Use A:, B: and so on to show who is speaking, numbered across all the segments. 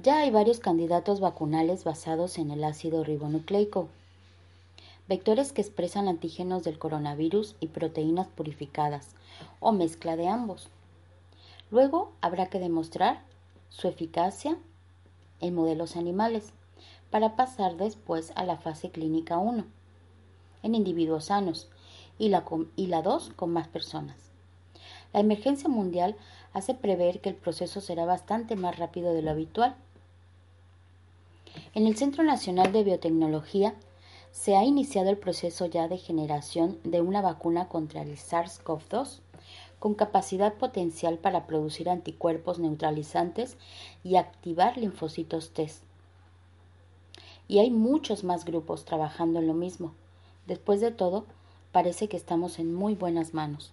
A: ya hay varios candidatos vacunales basados en el ácido ribonucleico, vectores que expresan antígenos del coronavirus y proteínas purificadas, o mezcla de ambos. Luego habrá que demostrar su eficacia en modelos animales para pasar después a la fase clínica 1 en individuos sanos y la, y la 2 con más personas. La emergencia mundial hace prever que el proceso será bastante más rápido de lo habitual. En el Centro Nacional de Biotecnología se ha iniciado el proceso ya de generación de una vacuna contra el SARS-CoV-2 con capacidad potencial para producir anticuerpos neutralizantes y activar linfocitos T. Y hay muchos más grupos trabajando en lo mismo. Después de todo, parece que estamos en muy buenas manos.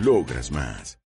B: Logras más.